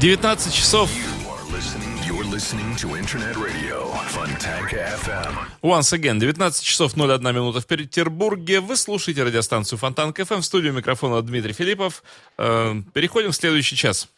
19 часов. Once again, 19 часов 01 минута в Петербурге. Вы слушаете радиостанцию Фонтан КФМ. В студию микрофона Дмитрий Филиппов. Э, переходим в следующий час.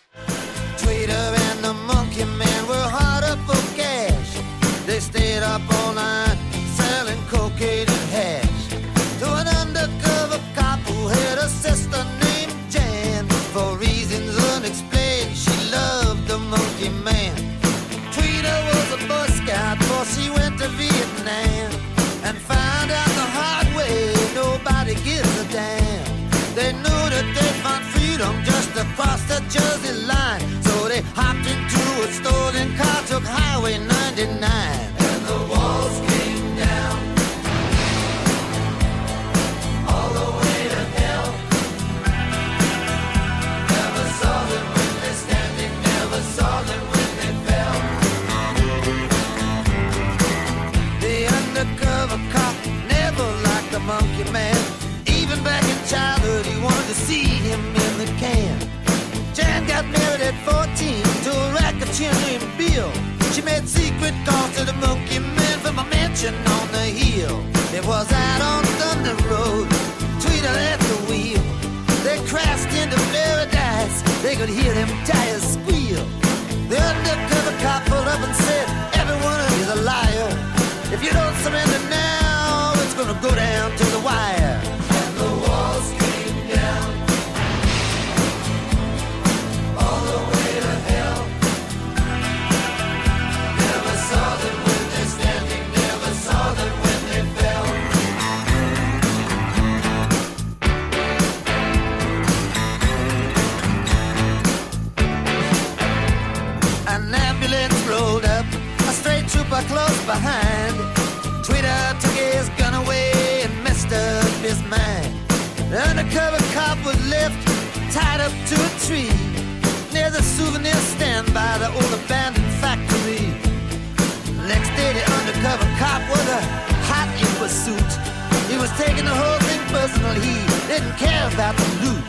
was taking the whole thing personal. He didn't care about the loot.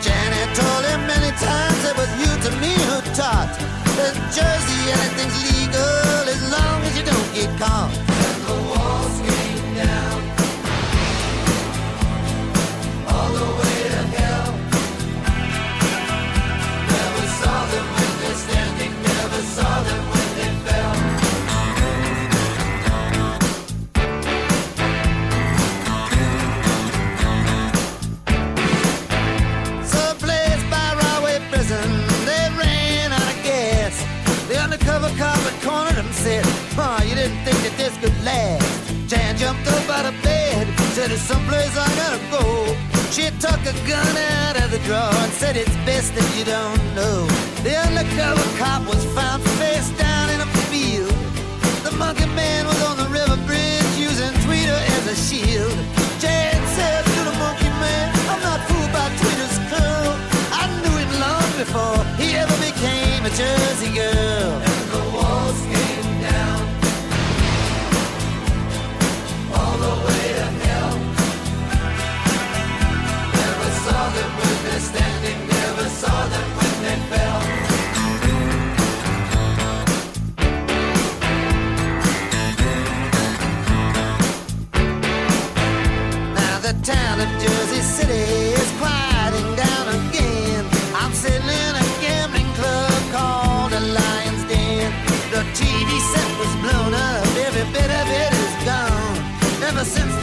Janet told him many times it was you to me who taught that Jersey anything's legal as long as you don't get caught. cornered him, said, Ma, you didn't think that this could last. Jan jumped up out of bed, said, There's someplace I gotta go. She took a gun out of the drawer and said, It's best that you don't know. The undercover cop was found face down in a field. The monkey man was on the river bridge using Tweeter as a shield. Jan said to the monkey man, I'm not fooled by Tweeter's curl. I knew him long before he ever became a Jersey girl. the town of Jersey City is quieting down again. I'm sitting in a gambling club called the Lion's Den. The TV set was blown up, every bit of it is gone. Ever since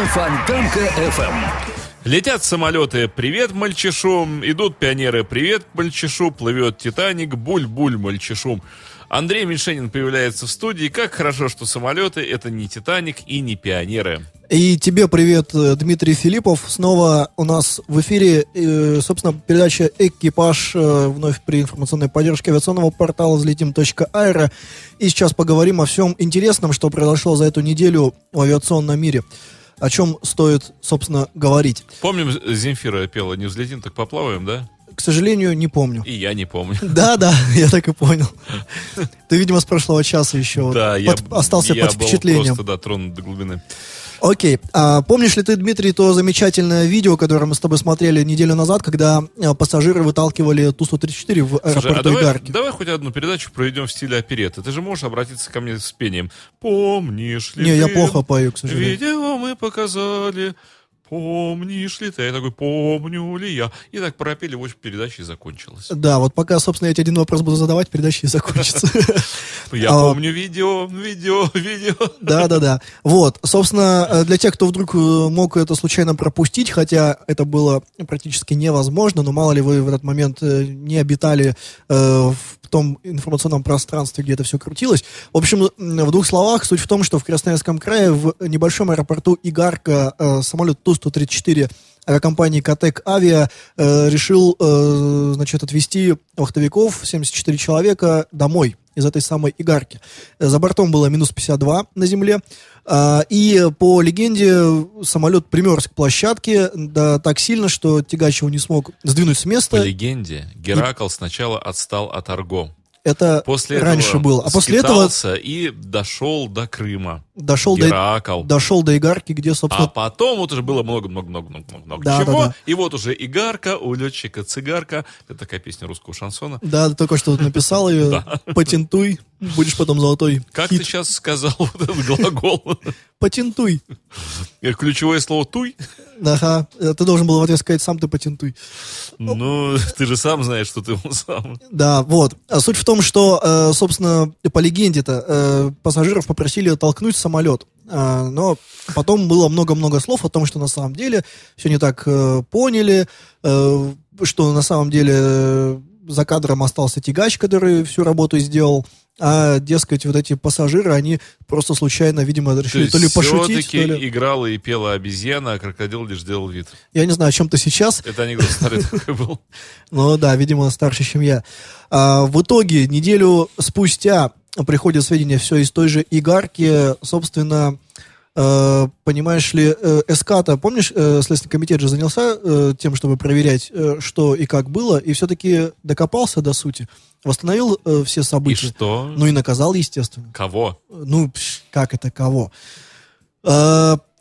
на Фонтанка FM. Летят самолеты «Привет, мальчишу!» Идут пионеры «Привет, мальчишу!» Плывет «Титаник!» «Буль-буль, мальчишу!» Андрей Мишенин появляется в студии. Как хорошо, что самолеты — это не «Титаник» и не пионеры. И тебе привет, э, Дмитрий Филиппов. Снова у нас в эфире, э, собственно, передача «Экипаж» э, вновь при информационной поддержке авиационного портала взлетим.аэро. И сейчас поговорим о всем интересном, что произошло за эту неделю в авиационном мире. О чем стоит, собственно, говорить. Помним, Земфира пела «Не взлетим, так поплаваем», да? К сожалению, не помню. И я не помню. Да, да, я так и понял. Ты, видимо, с прошлого часа еще Да, я, под- остался я под был впечатлением. просто, да, тронут до глубины. Окей. А помнишь ли ты, Дмитрий, то замечательное видео, которое мы с тобой смотрели неделю назад, когда а, пассажиры выталкивали Ту-134 в Слушай, а аэропорту давай, Игарки? давай хоть одну передачу проведем в стиле опереты. Ты же можешь обратиться ко мне с пением. Помнишь ли Не, я ты, плохо пою, к сожалению. Видео мы показали. Помнишь ли ты? Я такой, помню ли я? И так пропели, в общем, передача и закончилась. Да, вот пока, собственно, я тебе один вопрос буду задавать, передача и закончится. Я А, помню видео, видео, видео. Да, да, да. Вот, собственно, э, для тех, кто вдруг э, мог это случайно пропустить, хотя это было практически невозможно, но мало ли вы в этот момент э, не обитали в том информационном пространстве, где это все крутилось. В общем, в двух словах, суть в том, что в Красноярском крае в небольшом аэропорту Игарка самолет Ту-134 авиакомпании Катек Авиа э, решил, э, значит, отвезти вахтовиков, 74 человека, домой из этой самой Игарки. Э, За бортом было минус 52 на земле. А, И по легенде самолет примерз к площадке да, так сильно, что тягач его не смог сдвинуть с По места. легенде, Геракл сначала отстал от Арго. Это После раньше было. А после этого и дошел до Крыма. Дошел до, Геракл. дошел до Игарки, где, А собственно, потом вот уже было много-много-много-много-много Да, чего. да, да. И вот уже Игарка, у летчика цигарка. Это такая песня русского шансона. да, ты только что написал ее, патентуй, будешь потом золотой Как ты сейчас сказал вот этот глагол? Патентуй. Э, Ключевое слово «туй». Ага, э, ты должен был в ответ сказать, сам ты патентуй. Ну, ты же сам знаешь, что ты он сам. Да, вот. А суть в том, что, э, собственно, по легенде-то пассажиров попросили толкнуть самолет. А, но потом было много-много слов о том, что на самом деле все не так э, поняли, э, что на самом деле э, за кадром остался тягач, который всю работу сделал, а, дескать, вот эти пассажиры, они просто случайно, видимо, решили то, ли пошутить, то ли... играла и пела обезьяна, а крокодил лишь делал вид. Я не знаю, о чем ты сейчас, Это анекдот старый такой был. Ну да, видимо, старше, чем я. А, в итоге, неделю спустя приходят сведения все из той же Игарки. Собственно, э, понимаешь ли, э, СК-то, помнишь, э, Следственный комитет же занялся э, тем, чтобы проверять, э, что и как было, и все-таки докопался до сути, восстановил э, все И события. что? Ну и наказал, естественно. Кого? Ну, пш, как это, кого?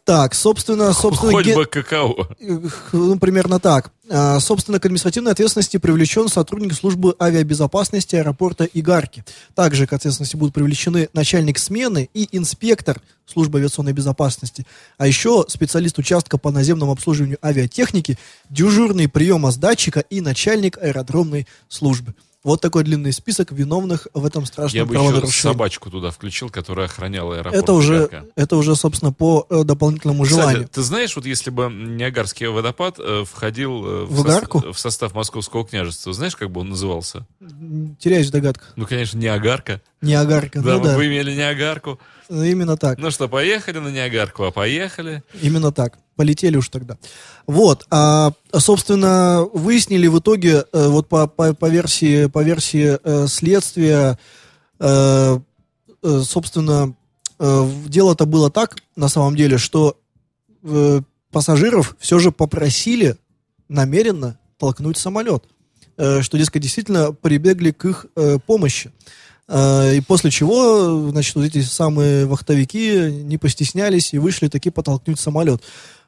Так, собственно, собственно... Хоть ге- бы каково. Ну, примерно так. А, Собственно, к административной ответственности привлечен сотрудник службы авиабезопасности аэропорта Игарки. Также к ответственности будут привлечены начальник смены и инспектор службы авиационной безопасности, а еще специалист участка по наземному обслуживанию авиатехники, дежурный приема с датчика и начальник аэродромной службы. Вот такой длинный список виновных в этом Я страшном бы еще собачку туда включил, которая охраняла аэропорт. Это уже, это уже, собственно, по э, дополнительному Кстати, желанию. ты знаешь, вот если бы Ниагарский водопад э, входил э, В сос- Игарку? в состав Московского княжества, знаешь, как бы он назывался? Теряюсь в догадках. Ну, конечно, Ниагарка. Ниагарка, Да, ну мы да. бы имели Ниагарку. Ну, Именно так. Ну что, поехали на Ниагарку, а поехали. Именно так. Полетели уж тогда. Вот. А, собственно, выяснили в итоге, э, вот по, по, по версии, по версии э, следствия, э, собственно, дело-то было так, на самом деле, что пассажиров все же попросили намеренно толкнуть самолет. Что, дескать, действительно прибегли к их помощи. Э, И после чего, значит, вот эти самые вахтовики не постеснялись и вышли таки потолкнуть самолет.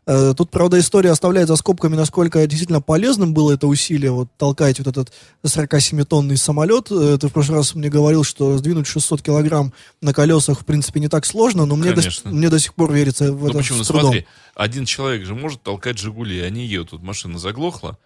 Э, Тут, правда, история оставляет за скобками, насколько действительно полезным было это усилие, вот толкать вот этот 47-тонный самолет. Э, Ты в прошлый раз мне говорил, что сдвинуть 600 килограмм на колесах, в принципе, не так сложно, но мне, до, мне до сих пор верится в Ну это почему? Ну с трудом. смотри, один человек же может толкать «Жигули», они едут, тут машина заглохла,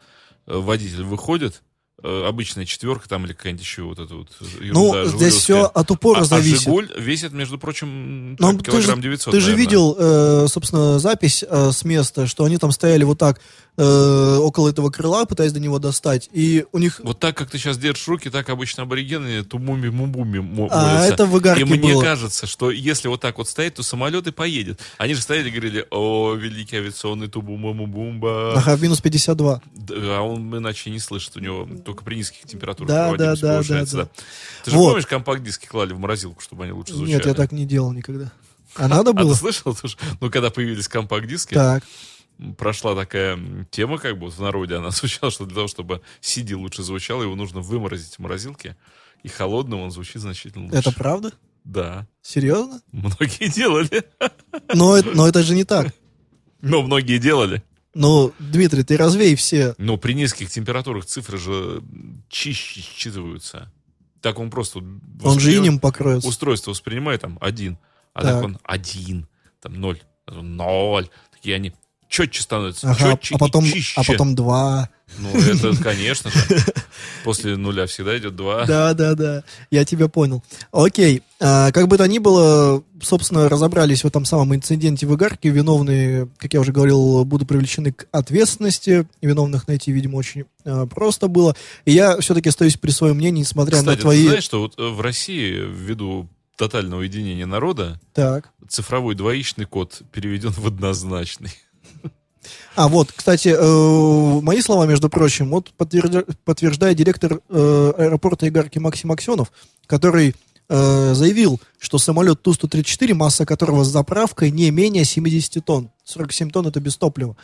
э, водитель выходит, обычная четверка там или какая-нибудь еще вот эта вот Ну, ерунда здесь все от упора а, а зависит. Жигуль весит, между прочим, Ну, так, ты же, килограмм 900, ты же наверное. видел, э, собственно, запись э, с места, что они там стояли вот так э, около этого крыла, пытаясь до него достать, и у них... Вот так, как ты сейчас держишь руки, так обычно аборигены тумуми мумбуми мо- А, молятся. это в И мне было. кажется, что если вот так вот стоять, то самолет и поедет. Они же стояли и говорили, о, великий авиационный тубу-муму-бумба. Ага, минус 52. Да, А он иначе не слышит, у него только при низких температурах Да, проводимость да, да, повышается, да, да. Ты же Вот. помнишь, компакт-диски клали в морозилку, чтобы они лучше звучали? Нет, я так не делал никогда. А надо А было? ты слышал? Ты ж- Ну, когда появились компакт-диски, Так. прошла такая тема, как бы в народе она звучала, что для того, чтобы CD лучше звучал, его нужно выморозить в морозилке, и холодным он звучит значительно лучше. Это правда? Да. Серьезно? Многие делали. Но, но это же не так. Но многие делали. Ну, Дмитрий, ты развей все. Но при низких температурах цифры же чище считываются. Так он просто... Он же инем покроется. Устройство воспринимает там один, а Так. так, он один, там ноль, ноль. Такие они четче становятся, Ага, четче а потом, и чище. а потом два. Ну, это, конечно же. После нуля всегда идет два. Да, да, да. Я тебя понял. Окей. А, как бы то ни было, собственно, разобрались в этом самом инциденте в Игарке. Виновные, как я уже говорил, будут привлечены к ответственности. Виновных найти, видимо, очень а, просто было. И я все-таки остаюсь при своем мнении, несмотря Кстати, на твои... ты знаешь, что вот э, в России, ввиду тотального единения народа, Так. цифровой двоичный код переведен в однозначный. А, вот, кстати, э, мои слова, между прочим, вот подтвержда- подтверждает директор э, аэропорта Игарки Максим Аксенов, который э, заявил, что самолет Ту-134, масса которого с заправкой не менее 70 тонн. 47 тонн это без топлива.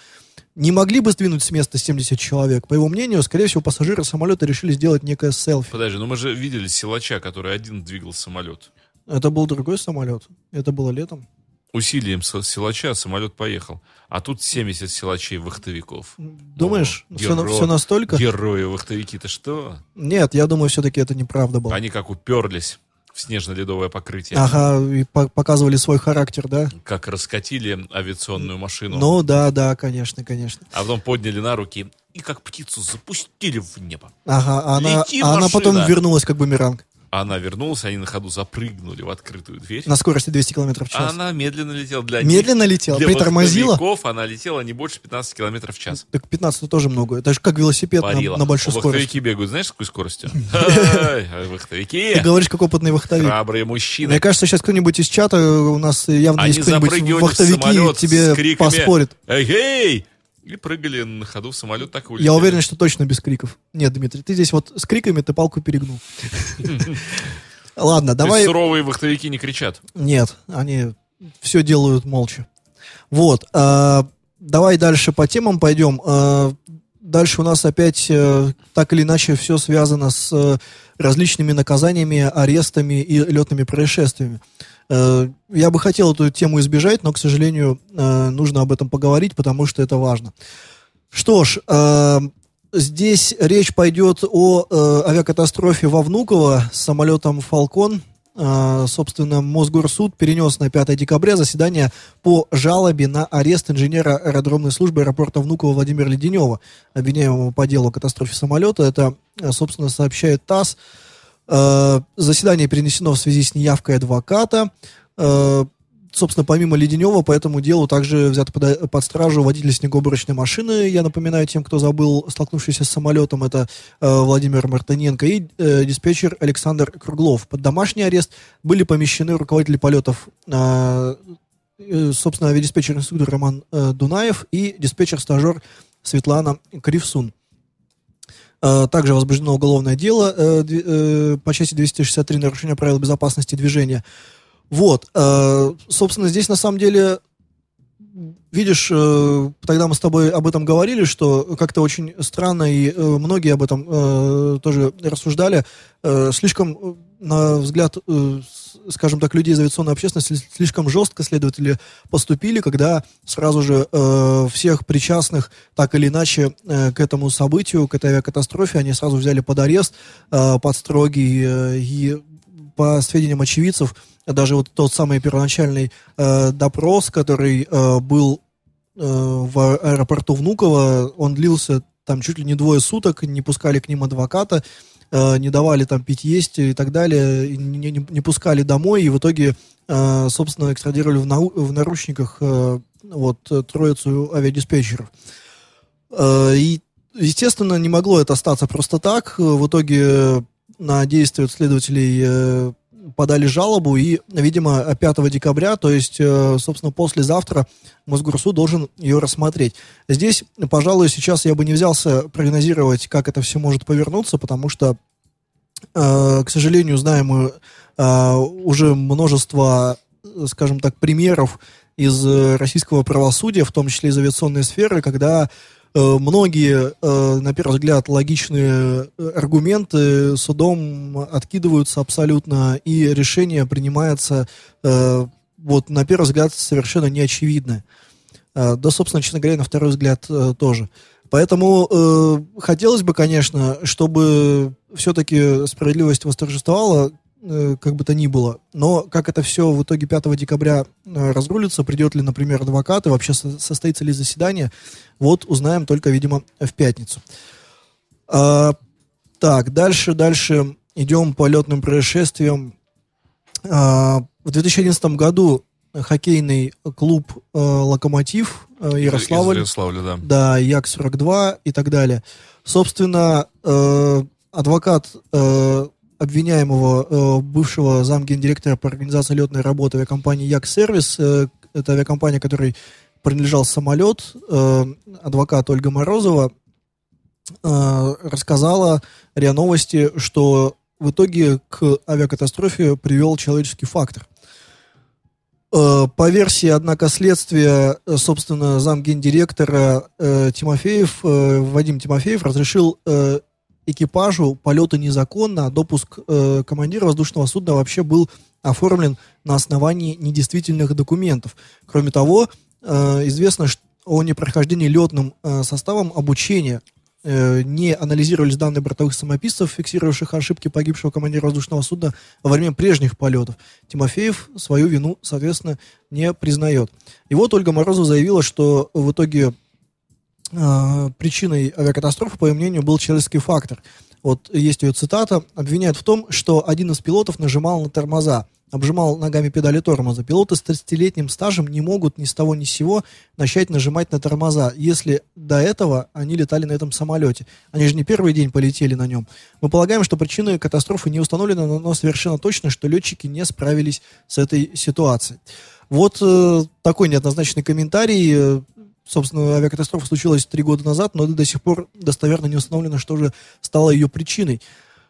Не могли бы сдвинуть с места 70 человек. По его мнению, скорее всего, пассажиры самолета решили сделать некое селфи. Подожди, ну мы же видели силача, который один двигал самолет. Это был другой самолет. Это было летом. Усилием силача самолет поехал. А тут 70 силачей-вахтовиков. Думаешь, О, все, геро- настолько? Герои-вахтовики-то что? Нет, я думаю, все-таки это неправда было. Они как уперлись в снежно-ледовое покрытие. Ага, и по- показывали свой характер, да? Как раскатили авиационную машину. Ну да, да, конечно, конечно. А потом подняли на руки и как птицу запустили в небо. Ага, а она, а она потом вернулась как бумеранг она вернулась, они на ходу запрыгнули в открытую дверь. на скорости 200 км в час. А она медленно летела. Для Медленно них- летела, для притормозила. она летела не больше 15 км в час. Так 15 тоже много. Это же как велосипед на, Парила. на большой Вахтовики скорости. бегают, знаешь, с какой скоростью? Вахтовики. Ты говоришь, как опытный вахтовик. Храбрые мужчины. Мне кажется, сейчас кто-нибудь из чата, у нас явно есть кто-нибудь вахтовики, тебе поспорит. «Эй-эй!» И прыгали на ходу в самолет, так и улетели. Я уверен, что точно без криков. Нет, Дмитрий, ты здесь вот с криками ты палку перегнул. Ладно, давай... суровые вахтовики не кричат. Нет, они все делают молча. Вот. а, давай дальше по темам пойдем. А, дальше у нас опять э, так или иначе все связано с э, различными наказаниями, арестами и летными происшествиями. Э, я бы хотел эту тему избежать, но, к сожалению, э, нужно об этом поговорить, потому что это важно. Что ж, э, здесь речь пойдет о авиакатастрофе во Внуково с самолетом «Фалкон». Собственно, Мосгорсуд перенес на 5 декабря заседание по жалобе на арест инженера аэродромной службы аэропорта Внуково Владимира Леденева, обвиняемого по делу о катастрофе самолета. Это, собственно, сообщает ТАСС. Э, Заседание перенесено в связи с неявкой адвоката. Э, Собственно, помимо Леденева, по этому делу также взят под, под стражу водитель снегоуборочной машины. Я напоминаю тем, кто забыл, столкнувшийся с самолетом, это э, Владимир Мартыненко и э, диспетчер Александр Круглов. Под домашний арест были помещены руководители полетов, э, э, собственно, авиадиспетчер-инструктор Роман э, Дунаев и диспетчер-стажер Светлана Кривсун. Э, Также возбуждено уголовное дело э, э, по части 263 нарушения правил безопасности движения. Вот, э, собственно, здесь на самом деле, видишь, тогда мы с тобой об этом говорили, что как-то очень странно, и многие об этом тоже рассуждали, слишком, на взгляд, э, скажем так, людей из авиационной общественности, слишком жестко следователи поступили, когда сразу же э, всех причастных так или иначе э, к этому событию, к этой авиакатастрофе, они сразу взяли под арест, под строгий и по сведениям очевидцев, даже вот тот самый первоначальный допрос, который был в аэропорту Внуково, он длился там чуть ли не двое суток, не пускали к ним адвоката, э, не давали там пить есть и так далее, и не, не- не пускали домой, и в итоге, э, собственно, экстрадировали в, нау- в наручниках э, вот троицу авиадиспетчеров. И, естественно, не могло это остаться просто так. В итоге на действия следователей подали жалобу, и, видимо, 5 декабря, то есть, э, собственно, послезавтра Мосгорсуд должен ее рассмотреть. Здесь, пожалуй, сейчас я бы не взялся прогнозировать, как это все может повернуться, потому что, э, к сожалению, знаем мы э, уже множество, скажем так, примеров из российского правосудия, в том числе из авиационной сферы, когда многие, э, на первый взгляд, логичные э, аргументы судом откидываются абсолютно, и решение принимается, э, вот, на первый взгляд, совершенно неочевидное. Э, Да, собственно, честно говоря, на второй взгляд э, тоже. Поэтому э, хотелось бы, конечно, чтобы все-таки справедливость восторжествовала, э, как бы то ни было. Но как это все в итоге 5 декабря э, разрулится, придет ли, например, адвокат, и вообще со- состоится ли заседание, вот узнаем только, видимо, в пятницу. А, так, дальше, дальше идем по летным происшествиям. А, в 2011 году хоккейный клуб э, «Локомотив» э, Ярославль Из Ярославля, да. да, Як-42 и так далее. Собственно, э, адвокат э, обвиняемого, э, бывшего замгендиректора по организации летной работы авиакомпании Як-сервис, э, это авиакомпания, которой принадлежал самолет, э, адвокат Ольга Морозова, э, рассказала РИА Новости, что в итоге к авиакатастрофе привел человеческий фактор. Э, По версии, однако, следствия, э, собственно, замгендиректора э, Тимофеев, э, Вадим Тимофеев разрешил э, экипажу полеты незаконно, а допуск э, командира воздушного судна вообще был оформлен на основании недействительных документов. Кроме того, известно что о непрохождении летным э, составом обучения э, не анализировались данные бортовых самописцев, фиксировавших ошибки погибшего командира воздушного судна во время прежних полетов. Тимофеев свою вину, соответственно, не признает. И вот Ольга Морозова заявила, что в итоге э, причиной авиакатастрофы, по ее мнению, был человеческий фактор. Вот есть ее цитата. Обвиняют в том, что один из пилотов нажимал на тормоза, обжимал ногами педали тормоза. Пилоты с 30-летним стажем не могут ни с того ни с сего начать нажимать на тормоза, если до этого они летали на этом самолете. Они же не первый день полетели на нем. Мы полагаем, что причиной катастрофы не установлена, но- но совершенно точно, что летчики не справились с этой ситуацией. Вот э, такой неоднозначный комментарий. Э, Собственно, авиакатастрофа случилась три года назад, но до сих пор достоверно не установлено, что же стало ее причиной.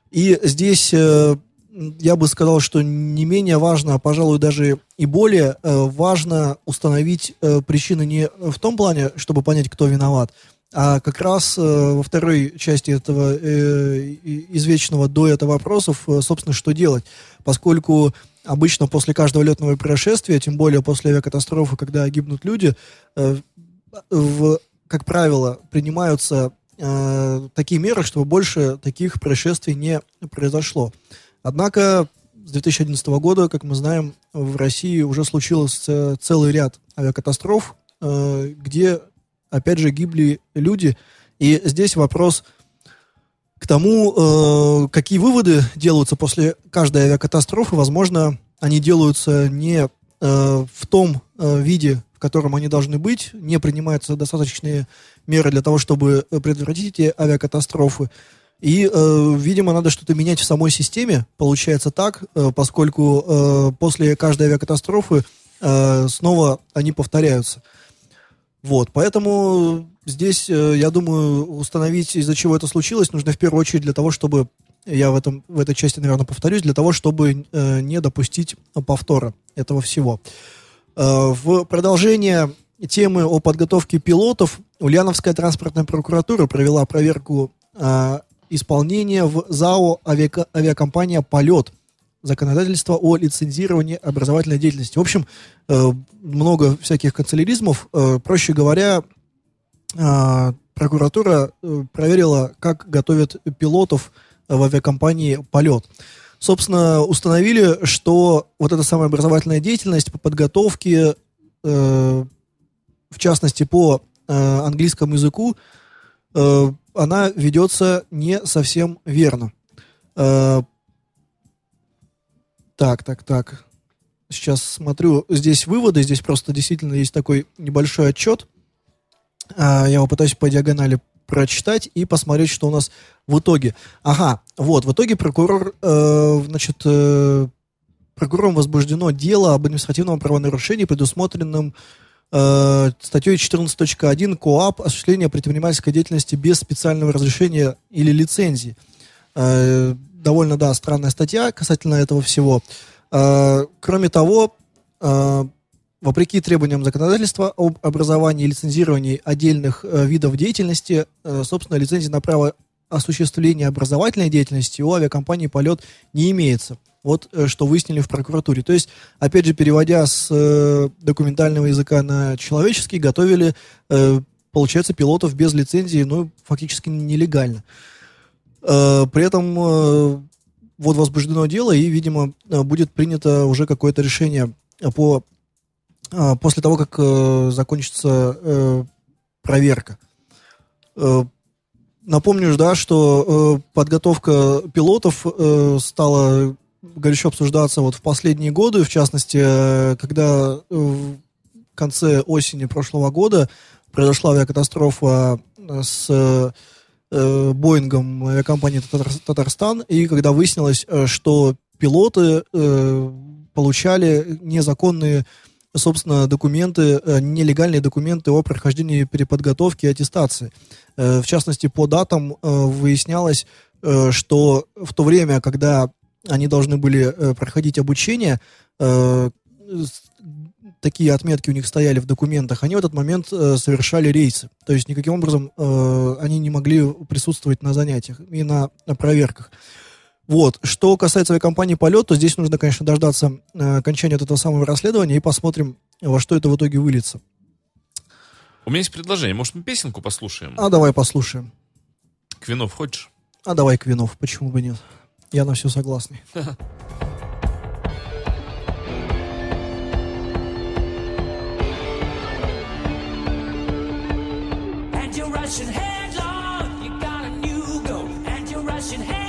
И здесь э, я бы сказал, что не менее важно, а, пожалуй, даже и более э, важно установить э, причины не в том плане, чтобы понять, кто виноват, а как раз э, во второй части этого извечного этого вопросов, собственно, что делать. Поскольку обычно после каждого летного происшествия, тем более после авиакатастрофы, когда гибнут люди, в, как правило, принимаются такие меры, чтобы больше таких происшествий не произошло. Однако с 2011 года, как мы знаем, в России уже случилось э, целый ряд авиакатастроф, э, где, опять же, гибли люди. И здесь вопрос к тому, э, какие выводы делаются после каждой авиакатастрофы. Возможно, они делаются не э, в том виде, в котором они должны быть, не принимаются достаточные меры для того, чтобы предотвратить эти авиакатастрофы. И, э, видимо, надо что-то менять в самой системе. Получается так, э, поскольку э, после каждой авиакатастрофы э, снова они повторяются. Вот, поэтому здесь, э, я думаю, установить, из-за чего это случилось, нужно в первую очередь для того, чтобы, я в, этом, в этой части, наверное, повторюсь, для того, чтобы э, не допустить повтора этого всего. Э, в продолжение темы о подготовке пилотов Ульяновская транспортная прокуратура провела проверку исполнения в ЗАО авиако- авиакомпания «Полет» законодательство о лицензировании образовательной деятельности. В общем, э, много всяких канцеляризмов. Э, проще говоря, э, прокуратура проверила, как готовят пилотов в авиакомпании «Полет». Собственно, установили, что вот эта самая образовательная деятельность по подготовке, в частности, по английскому языку, она ведется не совсем верно. Э, так, так, так. Сейчас смотрю, здесь выводы, здесь просто действительно есть такой небольшой отчет. А, я его пытаюсь по диагонали прочитать и посмотреть, что у нас в итоге. Ага, вот, в итоге прокурор, э, значит, э, прокурором возбуждено дело об административном правонарушении, предусмотренном э, статьей 14.1 КОАП осуществление предпринимательской деятельности без специального разрешения или лицензии. Э, довольно, да, странная статья касательно этого всего. Э, кроме того, э, вопреки требованиям законодательства об образовании и лицензировании отдельных видов деятельности, э, собственно, лицензии на право осуществления образовательной деятельности у авиакомпании «Полет» не имеется. Вот э, что выяснили в прокуратуре. То есть, опять же, переводя с э, документального языка на человеческий, готовили, э, получается, пилотов без лицензии, ну, фактически нелегально. Э, при этом э, вот возбуждено дело, и, видимо, э, будет принято уже какое-то решение по, э, после того, как э, закончится э, проверка. Э, Напомню, да, что э, подготовка пилотов э, стала горячо обсуждаться вот в последние годы, в частности, э, когда в конце осени прошлого года произошла авиакатастрофа э, с э, Боингом авиакомпании «Татар- Татарстан, и когда выяснилось, э, что пилоты э, получали незаконные собственно, документы, э, нелегальные документы о прохождении переподготовки и аттестации. Э, В частности, по датам э, выяснялось, что в то время, когда они должны были проходить обучение, такие отметки у них стояли в документах, они в этот момент совершали рейсы. То есть никаким образом они не могли присутствовать на занятиях и на проверках. Вот. Что касается авиакомпании «Полет», то здесь нужно, конечно, дождаться э, окончания этого самого расследования и посмотрим, во что это в итоге выльется. У меня есть предложение. Может, мы песенку послушаем? А давай послушаем. Квинов хочешь? А давай Квинов, почему бы нет? Я на все согласный. And you're rushing headlong, you got a new goal. And you're rushing headlong,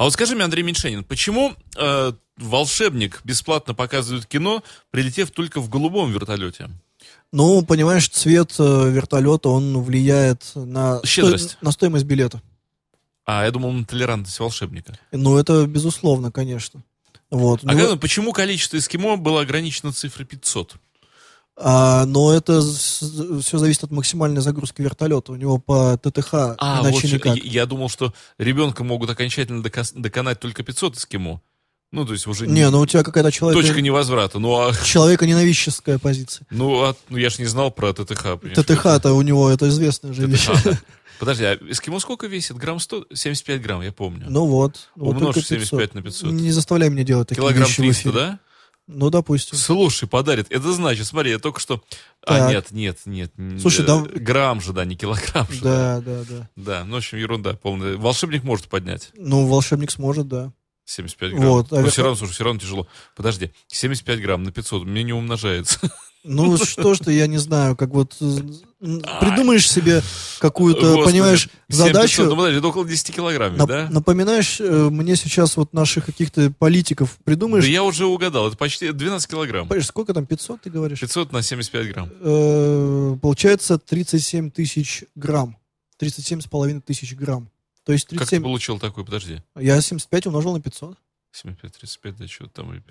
А вот скажи мне, Андрей Меньшенин, почему э, волшебник бесплатно показывает кино, прилетев только в голубом вертолете? Ну, понимаешь, цвет э, вертолета, он влияет на, Щедрость. на стоимость билета. А, я думал, на толерантность волшебника. Ну, это безусловно, конечно. Вот. А Ну, как- почему количество эскимо было ограничено цифрой 500? А, но это все зависит от максимальной загрузки вертолета. У него по ТТХ А, иначе вот никак. я, я думал, что ребенка могут окончательно докос- доконать только 500 эскимо. Ну, то есть уже Не, ну у тебя какая-то человека, точка невозврата. Ну, а, человека-ненавистческая позиция. ну, а- ну, я ж не знал про ТТХ. ТТХ-то у него это известная же вещь. Подожди, а эскимо сколько весит? Грамм 100? 75 грамм, я помню. Ну вот. вот Умножь только 75 на 500. Не заставляй меня делать такие Килограмм вещи в 300, эфире. да? Ну, допустим. Слушай, подарит. Это значит, смотри, я только что... А, Так. нет, нет, нет. н- Слушай, э, да- Грамм же, да, не килограмм же. Да, да, да. Да, ну, в общем, ерунда полная. Волшебник может поднять Ну, волшебник сможет, да. 75 грамм. Вот, а Но все равно, слушай, все равно тяжело. Подожди, 75 грамм на 500, мне не умножается. Ну, что ты, я не знаю, как вот э, м, придумаешь себе какую-то, понимаешь, 7500, задачу, Ну, подожди, это около 10 килограмм, нап- да? напоминаешь э, мне сейчас вот наших каких-то политиков, придумаешь, Да я уже угадал, это почти 12 килограмм. понимаешь, сколько там, 500 ты говоришь? 500 на 75 грамм. Э, получается 37 тысяч грамм. 37 с половиной тысяч грамм. То есть Как ты 37... получил такой, подожди. Я 75 умножил на 500. 75, 35, да что там?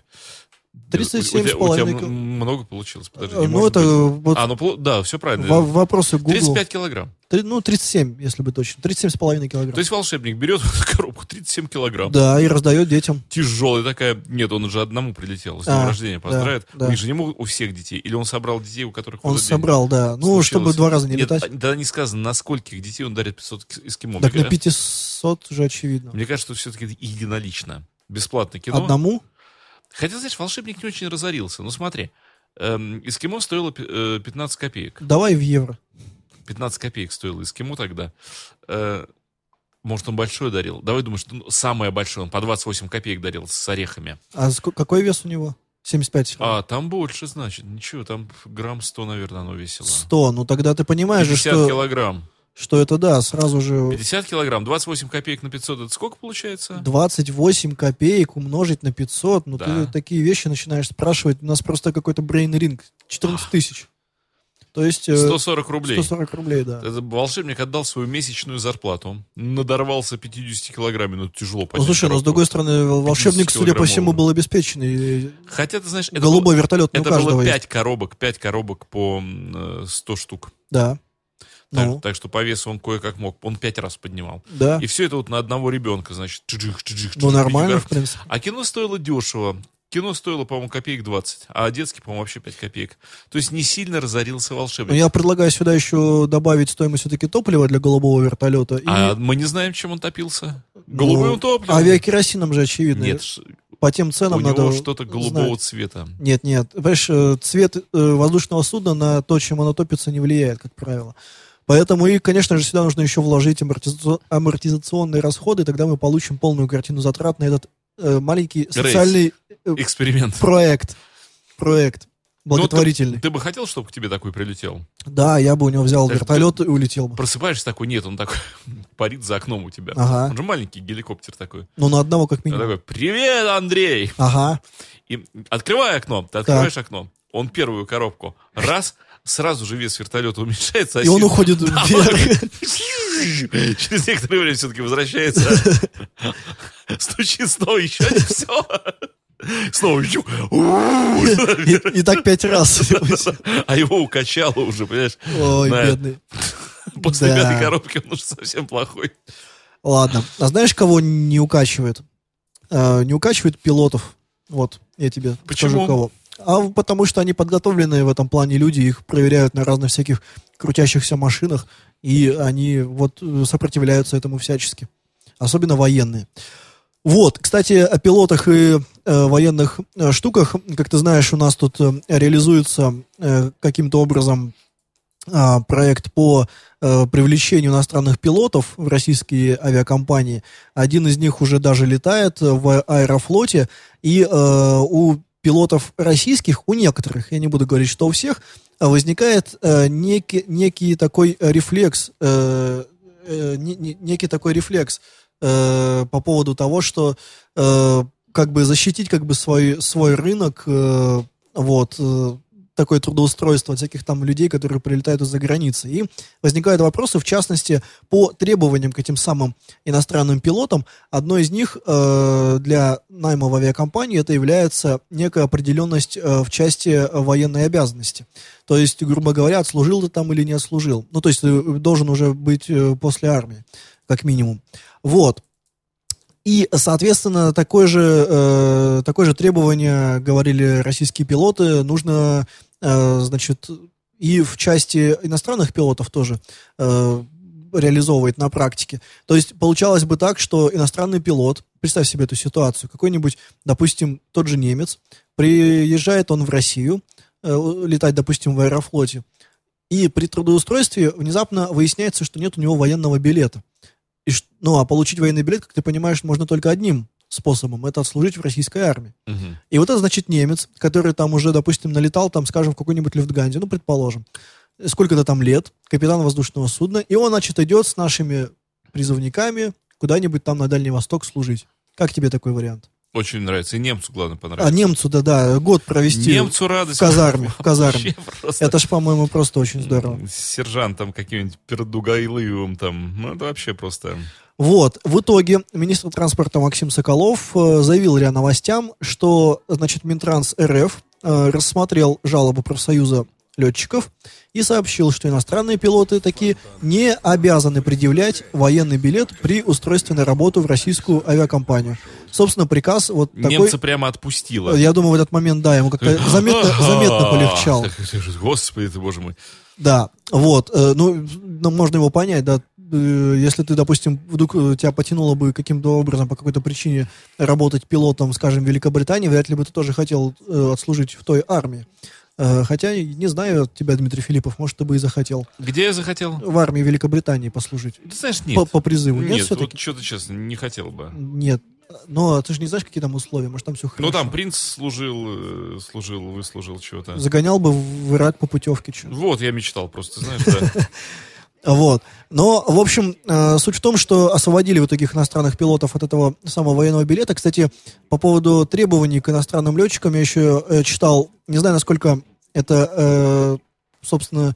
И- 37 у, с у тебя много получилось, подожди. Ну, это быть. вот А, ну, да, все правильно. во- вопросы Google. 35 килограмм. Три- ну, 37, если быть точно. 37 с половиной килограмм. То есть волшебник берет коробку 37 килограмм. Да, и раздает детям. Тяжелая такая. Нет, он же одному прилетел. С днем А, рождения да, поздравит. да. У них же не могут у всех детей. Или он собрал детей, у которых в Он этот день собрал, да. Ну, случилось. чтобы два раза не Нет, летать. а, Да, не сказано, на скольких детей он дарит 500 эс- эскимо. Так мне, на 500 же очевидно. мне кажется, что все-таки единолично. Бесплатное кино. Одному? Хотя, знаешь, волшебник не очень разорился. Ну, смотри. эм, эскимо стоило пи- э, 15 копеек. Давай в евро. 15 копеек стоило эскимо тогда. Э, может, он большой дарил? Давай думаешь, что ну, самое большое. Он по 28 копеек дарил с орехами. А какой вес у него? 75. А, там больше, значит. Ничего, там грамм 100, наверное, оно весило. 100. Ну, тогда ты понимаешь же, 50 что, килограмм. Что это, да, сразу же 50 килограмм, 28 копеек на 500, это сколько получается? 28 копеек умножить на 500. Ну, Да. ты такие вещи начинаешь спрашивать. У нас просто какой-то брейн-ринг. 14 тысяч. То есть... э, 140 рублей. 140 рублей, да. Это волшебник отдал свою месячную зарплату. Надорвался 50 килограммами, ну это тяжело Ну, поднять слушай, ну, с другой стороны, волшебник, судя по всему, был обеспеченный. Хотя, ты знаешь, это Голубой вертолет у это было каждого 5 есть. коробок, 5 коробок по м, э, 100 штук. Да. Так, Ну, так что по весу он кое-как мог. Он 5 раз поднимал. да. И все это вот на одного ребенка, значит. чжих, чжих, Ну, чжих, нормально, чжих. в принципе. А кино стоило дешево. Кино стоило, по-моему, копеек 20, а детский, по-моему, вообще 5 копеек. То есть не сильно разорился волшебник. Но я предлагаю сюда еще добавить стоимость все-таки топлива для голубого вертолета. И, А мы не знаем, чем он топился. ну, Голубым топливом? Авиакеросином же очевидно. Нет, По тем у ценам него надо что-то голубого знать. цвета. Нет, нет. Понимаешь, э, цвет э, воздушного судна на то, чем оно топится, не влияет, как правило. Поэтому и, конечно же, сюда нужно еще вложить амортиза- амортизационные расходы, тогда мы получим полную картину затрат на этот э, маленький социальный э, Эксперимент. проект. Проект. Ну, ты- Благотворительный. ты, бы хотел, чтобы к тебе такой прилетел? Да, я бы у него взял Так вертолет и улетел бы. Просыпаешься такой, нет, он такой парит за окном у тебя. Ага. Он же маленький геликоптер такой. Ну, на одного как Он минимум. такой, привет, Андрей! Ага. И открывай окно, ты открываешь окно, он первую коробку, раз, сразу же вес вертолета уменьшается. а И он сил- уходит Да, вверх. Через некоторое время все-таки возвращается. Стучит снова, еще не все. Снова еще. И, и так пять раз. А его укачало уже, понимаешь? Ой, На- бедный. После Да. пятой коробки он уже совсем плохой. Ладно. А знаешь, кого не укачивает? Э, не укачивает пилотов. Вот, я тебе Почему? скажу кого. А потому что они подготовленные в этом плане люди, их проверяют на разных всяких крутящихся машинах, и они вот э, сопротивляются этому всячески. Особенно военные. Вот, кстати, о пилотах и э, военных э, штуках, как ты знаешь, у нас тут э, реализуется э, каким-то образом а, проект по э, привлечению иностранных пилотов в российские авиакомпании. Один из них уже даже летает в аэрофлоте, и э, у пилотов российских, у некоторых, я не буду говорить, что у всех, э, возникает э, некий, некий такой рефлекс, э, э, не- не- некий такой рефлекс э, по поводу того, что э, как бы защитить как бы свой, свой рынок, э, вот, э, такое трудоустройство от всяких там людей, которые прилетают из-за границы. И возникают вопросы, в частности, по требованиям к этим самым иностранным пилотам. Одно из них э, для найма в авиакомпании это является некая определенность э, в части э, военной обязанности. То есть, грубо говоря, отслужил ты там или не отслужил. Ну, то есть, ты должен уже быть э, после армии, как минимум. Вот. И, соответственно, такое же, э, такое же требование, говорили российские пилоты, нужно, э, значит, и в части иностранных пилотов тоже э, реализовывать на практике. То есть получалось бы так, что иностранный пилот, представь себе эту ситуацию, какой-нибудь, допустим, тот же немец, приезжает он в Россию, э, летать, допустим, в аэрофлоте, и при трудоустройстве внезапно выясняется, что нет у него военного билета. И, ну, а получить военный билет, как ты понимаешь, можно только одним способом. Это отслужить в российской армии. Мгм. И вот это, значит, немец, который там уже, допустим, налетал, там, скажем, в какой-нибудь Люфтганзе, ну, предположим, сколько-то там лет, капитан воздушного судна, и он, значит, идет с нашими призывниками куда-нибудь там на Дальний Восток служить. Как тебе такой вариант? Очень нравится. И немцу, главное, А понравится. немцу, да-да, год провести Немцу радость. в казарме, в казарме. Просто. Это ж, по-моему, просто очень здорово. Сержантом каким-нибудь Пердугайлывым там. Ну, это вообще просто... Вот, в итоге министр транспорта Максим Соколов э, заявил РИА Новостям, что, значит, Минтранс РФ э, рассмотрел жалобу профсоюза летчиков и сообщил, что иностранные пилоты такие не обязаны предъявлять военный билет при устройстве на работу в российскую авиакомпанию. Собственно, приказ вот такой... Немца прямо отпустило. Я думаю, в этот момент, да, ему как-то заметно, заметно полегчало. Господи ты, боже мой. Да, вот, э, ну, ну, можно его понять, да, если ты, допустим, вдруг э, тебя потянуло бы каким-то образом по какой-то причине работать пилотом, скажем, в Великобритании, вряд ли бы ты тоже хотел э, отслужить в той армии. Э, хотя, не знаю от тебя, Дмитрий Филиппов, может, ты бы и захотел Где я захотел? в армии Великобритании послужить. Ты знаешь, По, нет. по призыву. Нет, Нет, все-таки? вот что-то честно, не хотел бы. Нет. Но ты же не знаешь, какие там условия, может, там все хорошо. Ну, там принц служил, э, служил, выслужил чего-то. Загонял бы в Ирак по путевке. чё. Вот, я мечтал просто, знаешь, да. Вот. Но, в общем, э, суть в том, что освободили вот таких иностранных пилотов от этого самого военного билета. Кстати, по поводу требований к иностранным летчикам я еще э, читал, не знаю, насколько это, э, собственно,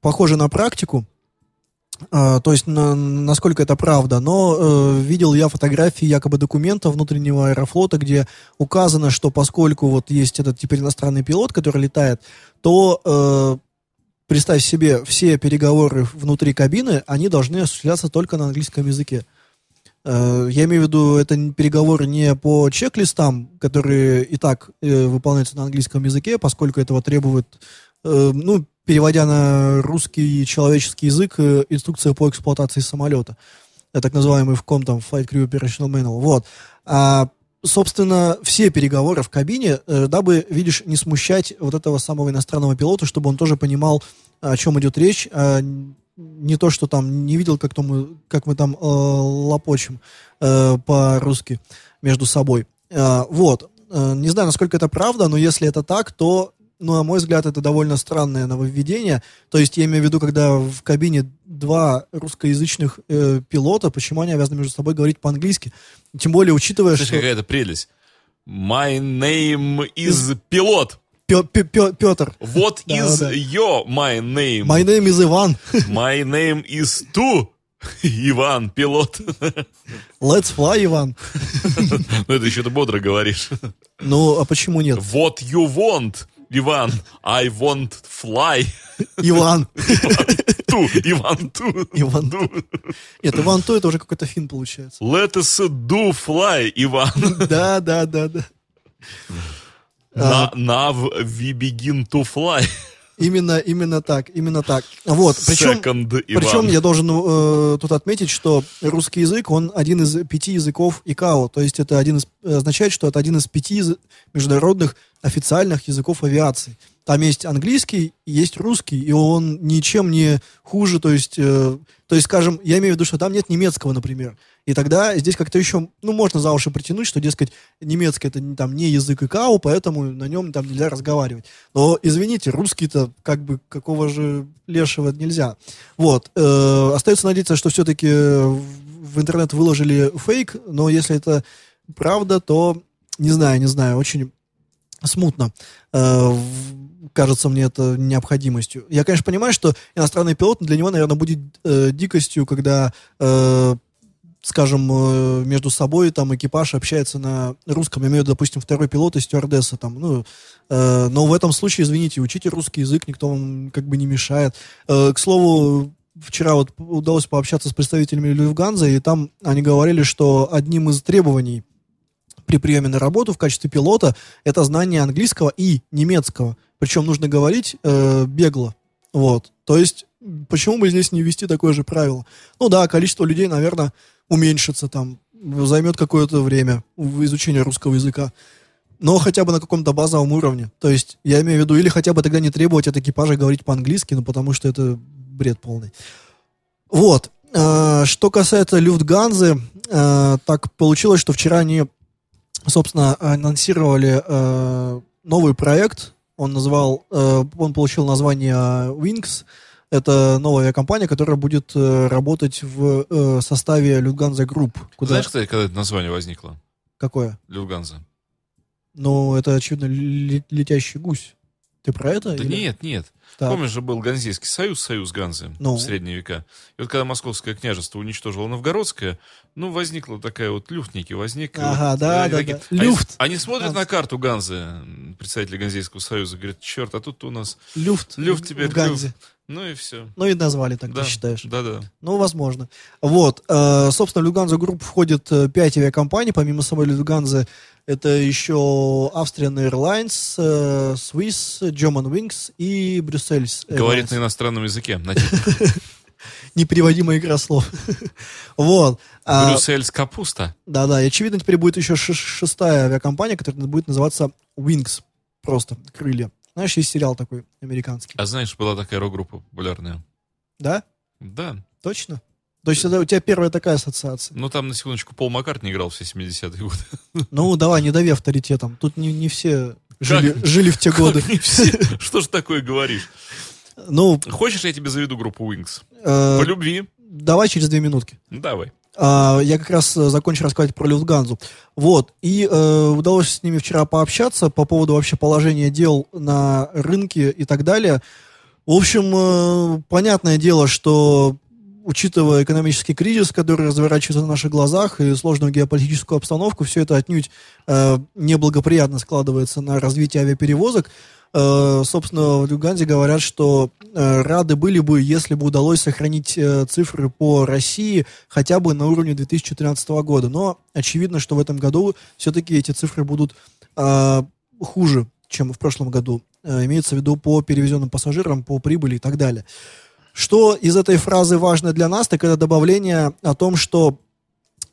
похоже на практику, а, то есть на- насколько это правда, но э, видел я фотографии якобы документа внутреннего аэрофлота, где указано, что поскольку вот есть этот теперь иностранный пилот, который летает, то представь себе, все переговоры внутри кабины, они должны осуществляться только на английском языке. Э, Я имею в виду, это переговоры не по чек-листам, которые и так э, выполняются на английском языке, поскольку этого требует, э, ну, переводя на русский человеческий язык, инструкция по эксплуатации самолета. Так называемый в ком там Flight Crew Operational Manual. Вот. А, собственно, все переговоры в кабине, э, дабы, видишь, не смущать вот этого самого иностранного пилота, чтобы он тоже понимал, о чем идет речь, а не то, что там не видел, как, то мы, как мы там э, лопочем э, по-русски между собой. Э, вот. Э, не знаю, насколько это правда, но если это так, то, ну, на мой взгляд, это довольно странное нововведение. То есть, я имею в виду, когда в кабине два русскоязычных э, пилота, почему они обязаны между собой говорить по-английски? Тем более, учитывая, Слушай, что какая-то прелесть. My name is пилот. Петр, What Да, is да. your my name? my name is Иван, My name is tu. Иван, пилот. let's fly, Иван. Ну, это еще ты бодро говоришь. Ну, а почему нет? What you want, Иван? I want fly. Иван. Ту, Иван, ту. Иван. Ту. Нет, Иван то это уже какой-то фин получается. Let us do fly, Иван. Да, да, да, да. Now we begin to fly. Именно, именно так, именно так. Вот, причем, Second, причем я должен э, тут отметить, что русский язык, он один из пяти языков ИКАО, то есть это один из, означает, что это один из пяти международных официальных языков авиации. Там есть английский, есть русский, и он ничем не хуже, то есть, э, то есть, скажем, я имею в виду, что там нет немецкого, например. И тогда здесь как-то еще, ну, можно за уши притянуть, что, дескать, немецкий это там не язык ИКАО, поэтому на нем там нельзя разговаривать. Но, извините, русский-то как бы какого же лешего нельзя. Вот. Э, остается надеяться, что все-таки в интернет выложили фейк, но если это правда, то не знаю, не знаю, очень смутно. Э, кажется мне это необходимостью. Я, конечно, понимаю, что иностранный пилот для него, наверное, будет э, дикостью, когда, э, скажем, э, между собой там экипаж общается на русском. Я имею в виду, допустим, второй пилот и стюардесса там, ну, э, но в этом случае, извините, учите русский язык, никто вам как бы не мешает. Э, к слову, вчера вот удалось пообщаться с представителями Люфганза, и там они говорили, что одним из требований при приеме на работу в качестве пилота это знание английского и немецкого. Причем нужно говорить э, бегло. Вот. То есть, почему бы здесь не ввести такое же правило? Ну да, количество людей, наверное, уменьшится там, займет какое-то время в изучении русского языка. Но хотя бы на каком-то базовом уровне. То есть, я имею в виду, или хотя бы тогда не требовать от экипажа говорить по-английски, ну потому что это бред полный. Вот. Э, Что касается Люфтганзы, э, так получилось, что вчера они, собственно, анонсировали э, новый проект. Он назвал, э, он получил название Wings. Это новая авиакомпания, которая будет э, работать в э, составе Люфтганза Групп. Куда? Знаешь, кстати, когда это название возникло? Какое? Люфтганза. Ну, это, очевидно, ле- летящий гусь. Ты про это? Да или- нет, нет. Так. Помнишь же был Ганзейский союз, союз Ганзы Ну. в средние века. И вот когда Московское княжество уничтожило Новгородское, ну, возникла такая вот люфт у них возник. Ага, вот, да, да, такие- да. Они, Люфт. они смотрят Ганза. на карту Ганзы, представители Ганзейского союза, говорят, черт, а тут у нас Люфт. люфт теперь, в Ганзе. люфт. Ну и все. Ну и назвали так, Да, ты считаешь? Да, да. Ну, возможно. Вот. э, собственно, в Люфтганза Групп входит э, пять авиакомпаний. Помимо самой Люфтганзы, это еще Austrian Airlines, э, Swiss, Germanwings и Brussels Говорит на иностранном языке. Непереводимая игра слов. вот. А, Brussels капуста. Да-да, и очевидно, теперь будет еще шестая авиакомпания, которая будет называться Wings. Просто крылья. Знаешь, есть сериал такой американский. А знаешь, была такая рок-группа популярная. Да? Да. Точно? То есть это у тебя первая такая ассоциация. Ну, там, на секундочку, Пол Маккартни играл все 70-е годы. Ну, давай, не дави авторитетом. Тут не, не все жили, жили в те годы. Как? Что ж такое говоришь? Ну, Хочешь, я тебе заведу группу Wings? э, По любви? давай через две минутки. Ну, Давай. А, я как раз э, закончу рассказывать про Люфтганзу. Вот. И э, удалось с ними вчера пообщаться по поводу вообще положения дел на рынке и так далее. В общем, э, понятное дело, что учитывая экономический кризис, который разворачивается на наших глазах, и сложную геополитическую обстановку, все это отнюдь э, неблагоприятно складывается на развитие авиаперевозок. Э, собственно, в Люфтганзе говорят, что э, рады были бы, если бы удалось сохранить э, цифры по России хотя бы на уровне 2013 года. Но очевидно, что в этом году все-таки эти цифры будут э, хуже, чем в прошлом году. Э, имеется в виду по перевезенным пассажирам, по прибыли и так далее. Что из этой фразы важно для нас, так это добавление о том, что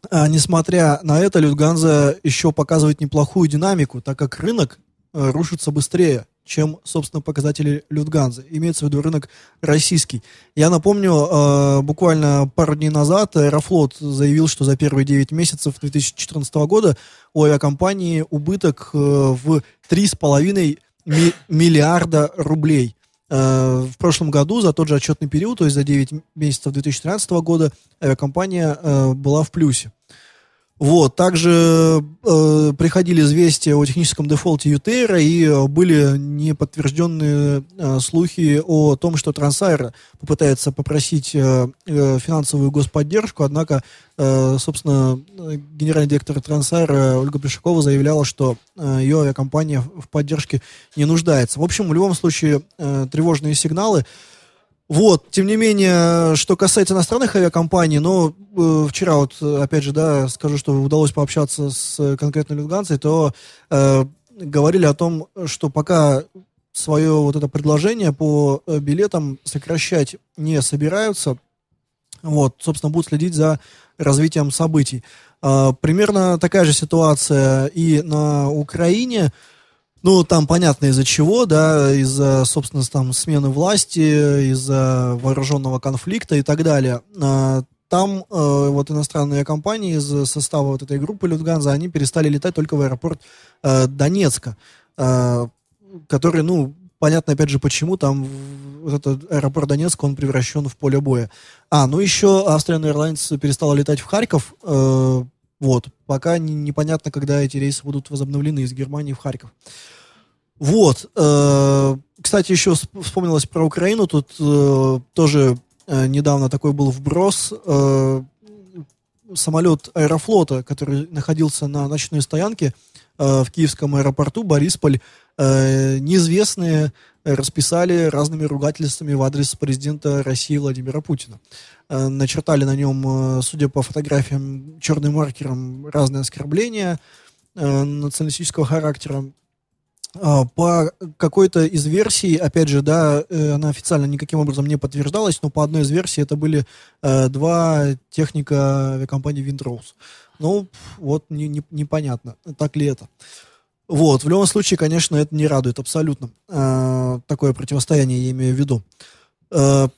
а, несмотря на это, Люфтганза еще показывает неплохую динамику, так как рынок э, рушится быстрее, чем, собственно, показатели Люфтганзы. Имеется в виду рынок российский. Я напомню, э, буквально пару дней назад Аэрофлот заявил, что за первые 9 месяцев 2014 года у авиакомпании убыток э, в 3,5 ми- миллиарда рублей. Э, В прошлом году за тот же отчетный период, то есть за 9 месяцев 2013 года, авиакомпания э, была в плюсе. Вот, также э, приходили известия о техническом дефолте Ютейра и э, были неподтвержденные э, слухи о том, что Трансайра попытается попросить э, э, финансовую господдержку, однако, э, собственно, генеральный директор Трансайра Ольга Плешакова заявляла, что э, ее авиакомпания в поддержке не нуждается. В общем, в любом случае, э, тревожные сигналы. Вот, тем не менее, что касается иностранных авиакомпаний, ну, э, вчера вот, э, опять же, да, скажу, что удалось пообщаться с э, конкретной люфтганцей, то э, говорили о том, что пока свое вот это предложение по э, билетам сокращать не собираются, вот, собственно, будут следить за развитием событий. А, примерно такая же ситуация и на Украине. Ну, там понятно из-за чего, да, из-за, собственно, там смены власти, из-за вооруженного конфликта и так далее. А, Там э, вот иностранные компании из состава вот этой группы Люфтганза, они перестали летать только в аэропорт э, Донецка, э, который, ну, понятно, опять же, почему там вот этот аэропорт Донецк, он превращен в поле боя. А, ну еще Austrian Airlines перестала летать в Харьков, э, вот, пока не- непонятно, когда эти рейсы будут возобновлены из Германии в Харьков. Вот, э, кстати, еще сп- вспомнилось про Украину, тут э, тоже э, недавно такой был вброс, э, самолет Аэрофлота, который находился на ночной стоянке э, в киевском аэропорту Борисполь, э, неизвестные расписали разными ругательствами в адрес президента России Владимира Путина. Э, начертали на нем, э, судя по фотографиям, черным маркером разные оскорбления э, националистического характера. По какой-то из версий, опять же, да, она официально никаким образом не подтверждалась, но по одной из версий это были два техника авиакомпании Windrose. Ну, вот не- не- непонятно, так ли это. Вот, в любом случае, конечно, это не радует абсолютно. Такое противостояние я имею в виду.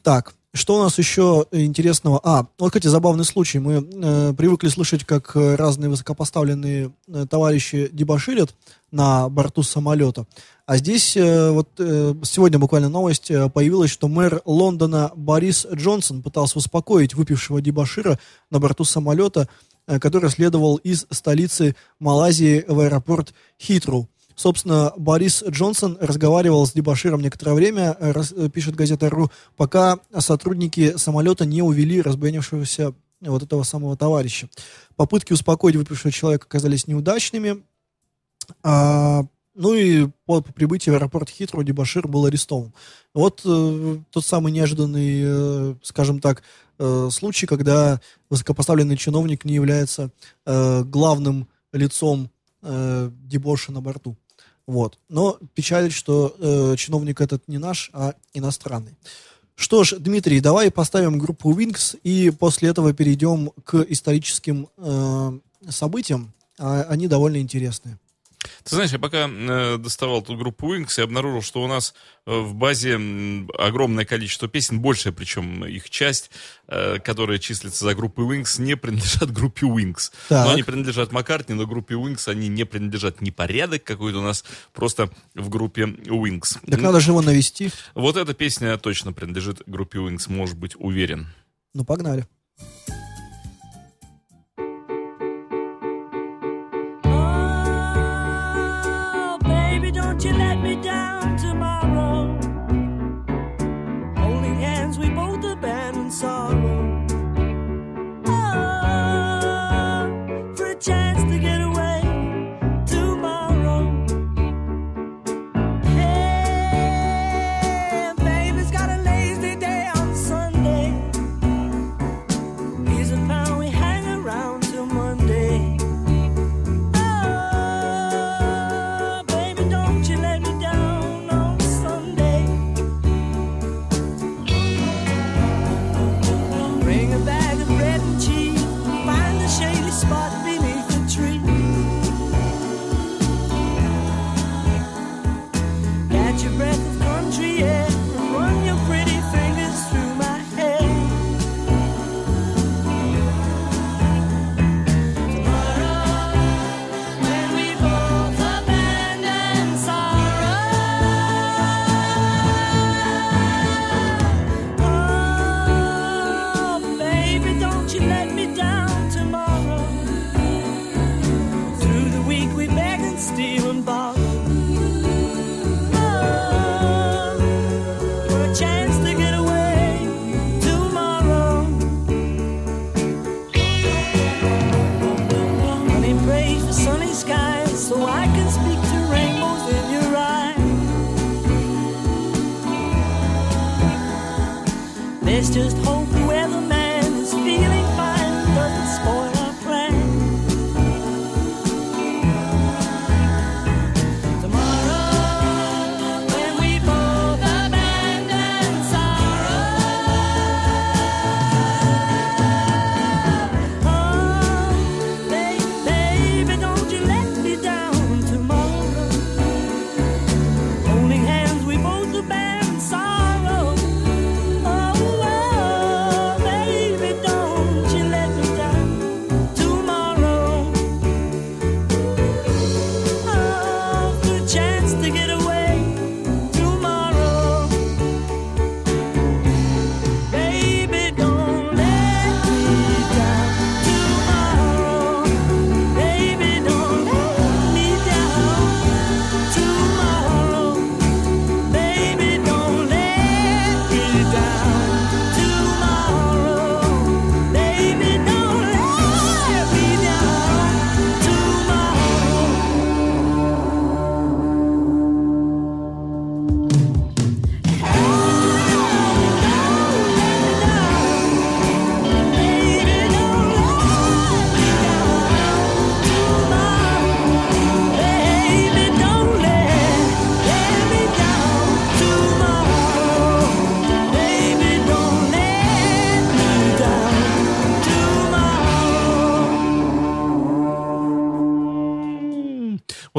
Так, что у нас еще интересного? А, вот, кстати, забавный случай. Мы э, привыкли слышать, как разные высокопоставленные э, товарищи дебоширят на борту самолета. А здесь э, вот э, сегодня буквально новость э, появилась, что мэр Лондона Борис Джонсон пытался успокоить выпившего дебошира на борту самолета, э, который следовал из столицы Малайзии в аэропорт Хитру. Собственно, Борис Джонсон разговаривал с дебоширом некоторое время, рас- э, пишет газета РУ, пока сотрудники самолета не увели разбенившегося вот этого самого товарища. Попытки успокоить выпившего человека оказались неудачными. А, ну и по, по прибытии в аэропорт Хитро Дебашир был арестован. Вот э, тот самый неожиданный, э, скажем так, э, случай, когда высокопоставленный чиновник не является э, главным лицом э, дебоша на борту. Вот. Но печалит, что э, чиновник этот не наш, а иностранный. Что ж, Дмитрий, давай поставим группу Wings и после этого перейдем к историческим э, событиям. А они довольно интересные. Ты знаешь, я пока э, доставал тут группу Wings и обнаружил, что у нас э, в базе огромное количество песен, большая причем их часть, э, которая числится за группой Wings, не принадлежат группе Wings. Так. Но они принадлежат Маккартни, но группе Wings они не принадлежат. Не порядок какой-то у нас, просто в группе Wings. Так надо же его навести. Вот эта песня точно принадлежит группе Wings, может быть уверен. Ну, погнали. Oh,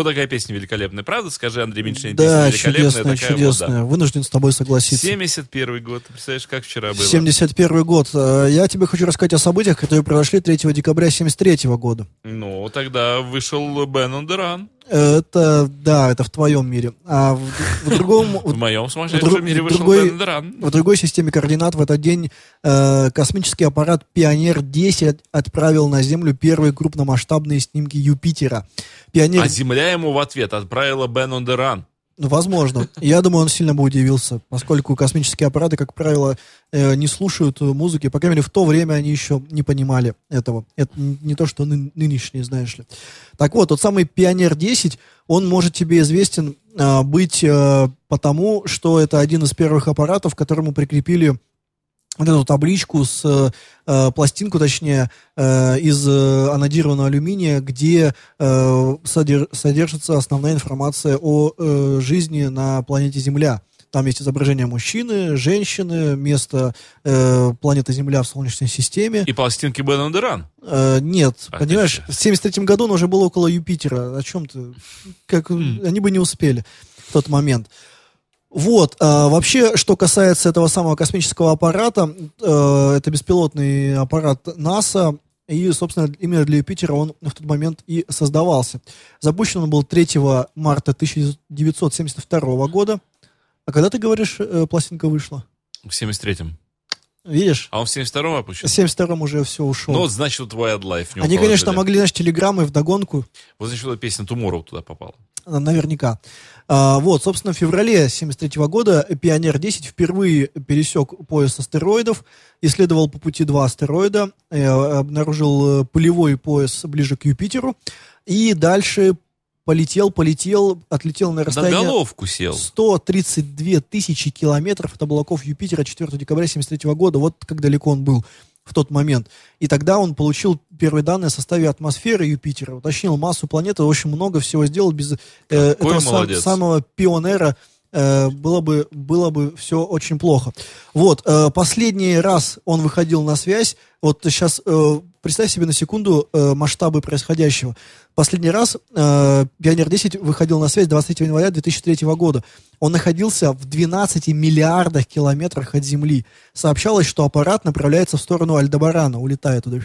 Вот такая песня великолепная. Правда, скажи, Андрей Меньшенин, Да, песня великолепная. чудесная, такая вот, да. чудесная. Вынужден с тобой согласиться. 71 год. Представляешь, как вчера было? 71 год. Э, Я тебе хочу рассказать о событиях, которые произошли 3 декабря 73 года. Ну, тогда вышел Бен Run. Это, да, это в твоем мире. А в, в другом... В моем сумасшедшем мире вышел другой- Run. В другой системе координат в этот день э, космический аппарат «Пионер-10» от- отправил на Землю первые крупномасштабные снимки Юпитера. «Пионер» А Земля ему в ответ отправила Бен. Ну, Возможно. Я думаю, он сильно бы удивился, поскольку космические аппараты, как правило, э, не слушают музыки. По крайней мере, в то время они еще не понимали этого. Это не то, что ны- нынешние, знаешь ли. Так вот, тот самый Пионер-10, он может тебе известен э, быть э, потому, что это один из первых аппаратов, к которому прикрепили вот эту табличку с э, э, пластинку, точнее, э, из э, анодированного алюминия, где э, содер- содержится основная информация о э, жизни на планете Земля. Там есть изображение мужчины, женщины, место э, планеты Земля в Солнечной системе. И пластинки Бен Run. Э, нет, А, понимаешь, в 73 году он уже был около Юпитера. О чем ты? Как, Они бы не успели в тот момент. Вот, а, вообще, что касается этого самого космического аппарата, э, это беспилотный аппарат НАСА, и, собственно, именно для Юпитера он в тот момент и создавался. Запущен он был 3 марта 1972 года. А когда, ты говоришь, э, пластинка вышла? В 73-м. Видишь? А он в 72-м опущен? В 72-м уже все ушло. Ну, вот, значит, вот Wildlife в него Они, конечно, положили. могли, знаешь, телеграммы вдогонку, Вот, значит, вот песня Tomorrow туда попала. А, Наверняка. А, вот, собственно, в феврале 1973 года Пионер-10 впервые пересек пояс астероидов, исследовал по пути два астероида, э, обнаружил э, пылевой пояс ближе к Юпитеру, и дальше полетел, полетел, отлетел на На расстояние головку сел. 132 тысячи километров от облаков Юпитера 4 декабря 1973 года. Вот как далеко он был в тот момент. И тогда он получил первые данные о составе атмосферы Юпитера, уточнил массу планеты, общем, много всего сделал без э, Какой этого сам- самого пионера. э, было бы, было бы все очень плохо. Вот, э, последний раз он выходил на связь, вот сейчас представь себе на секунду э, масштабы происходящего. Последний раз э, Пионер-10 выходил на связь 23 января 2003 года. Он находился в 12 миллиардах километрах от Земли. Сообщалось, что аппарат направляется в сторону Альдебарана, улетает туда.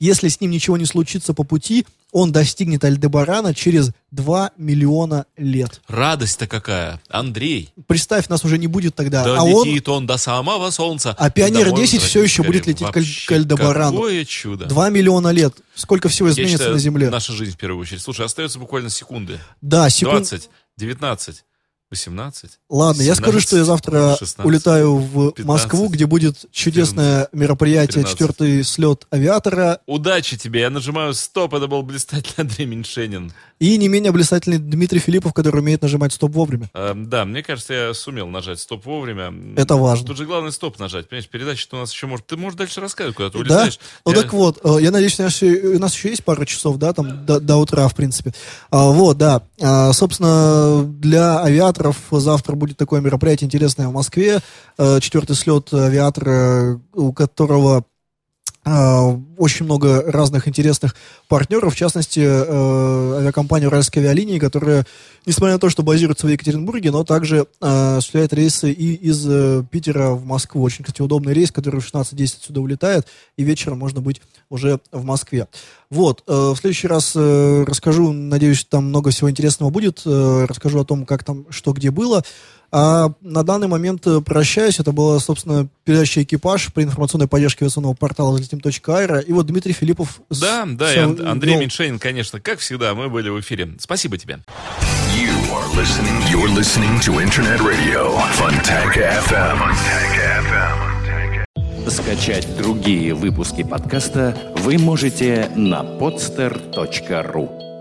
Если с ним ничего не случится по пути, он достигнет Альдебарана через 2 миллиона лет. Радость-то какая. Андрей. Представь, нас уже не будет тогда. Да а он, летит он до самого солнца. А Пионер Домой 10 все еще скорее. будет лететь Вообще, к Альдебарану. Какое чудо. 2 миллиона лет. Сколько всего Я изменится считаю, на Земле? наша жизнь в первую очередь. Слушай, остается буквально секунды. Да, секунд... 20, 19, 18. Ладно, я скажу, что я завтра 16, улетаю в 15, Москву, где будет чудесное мероприятие, 13. четвертый слет авиатора, Удачи тебе. Я нажимаю стоп. Это был блистательный Андрей Меньшенин. И не менее блистательный Дмитрий Филиппов, который умеет нажимать стоп вовремя. Эм, да, мне кажется, я сумел нажать стоп вовремя. Это важно. Тут же главное стоп нажать. Понимаешь, передача-то у нас еще может... Ты можешь дальше рассказывать, куда ты Да? улетаешь. Ну Я- так вот, э, я надеюсь, у нас, еще, у нас еще есть пара часов, да, там до, до утра, в принципе. А, вот, да. А, собственно, для авиаторов завтра будет такое мероприятие интересное в Москве. Э, Четвертый слет авиатора, у которого а, очень много разных интересных партнеров, в частности, э, авиакомпания «Уральские авиалинии», которая, несмотря на то, что базируется в Екатеринбурге, но также э, осуществляет рейсы и из э, Питера в Москву. Очень, кстати, удобный рейс, который в 16.10 отсюда улетает, и вечером можно быть уже в Москве. Вот, в следующий раз расскажу, надеюсь, там много всего интересного будет, расскажу о том, как там, что где было. А на данный момент э, прощаюсь. Это была, собственно, передача «Экипаж» при информационной поддержке авиационного портала «Взлетим.аэро». И вот Дмитрий Филиппов... с- Да, да, и Ан- Андрей вел. Меньшенин, конечно, как всегда, мы были в эфире. Спасибо тебе. You are listening. You're listening to Internet Radio Fontanka FM. Fontanka FM. Скачать другие выпуски подкаста вы можете на podster.ru.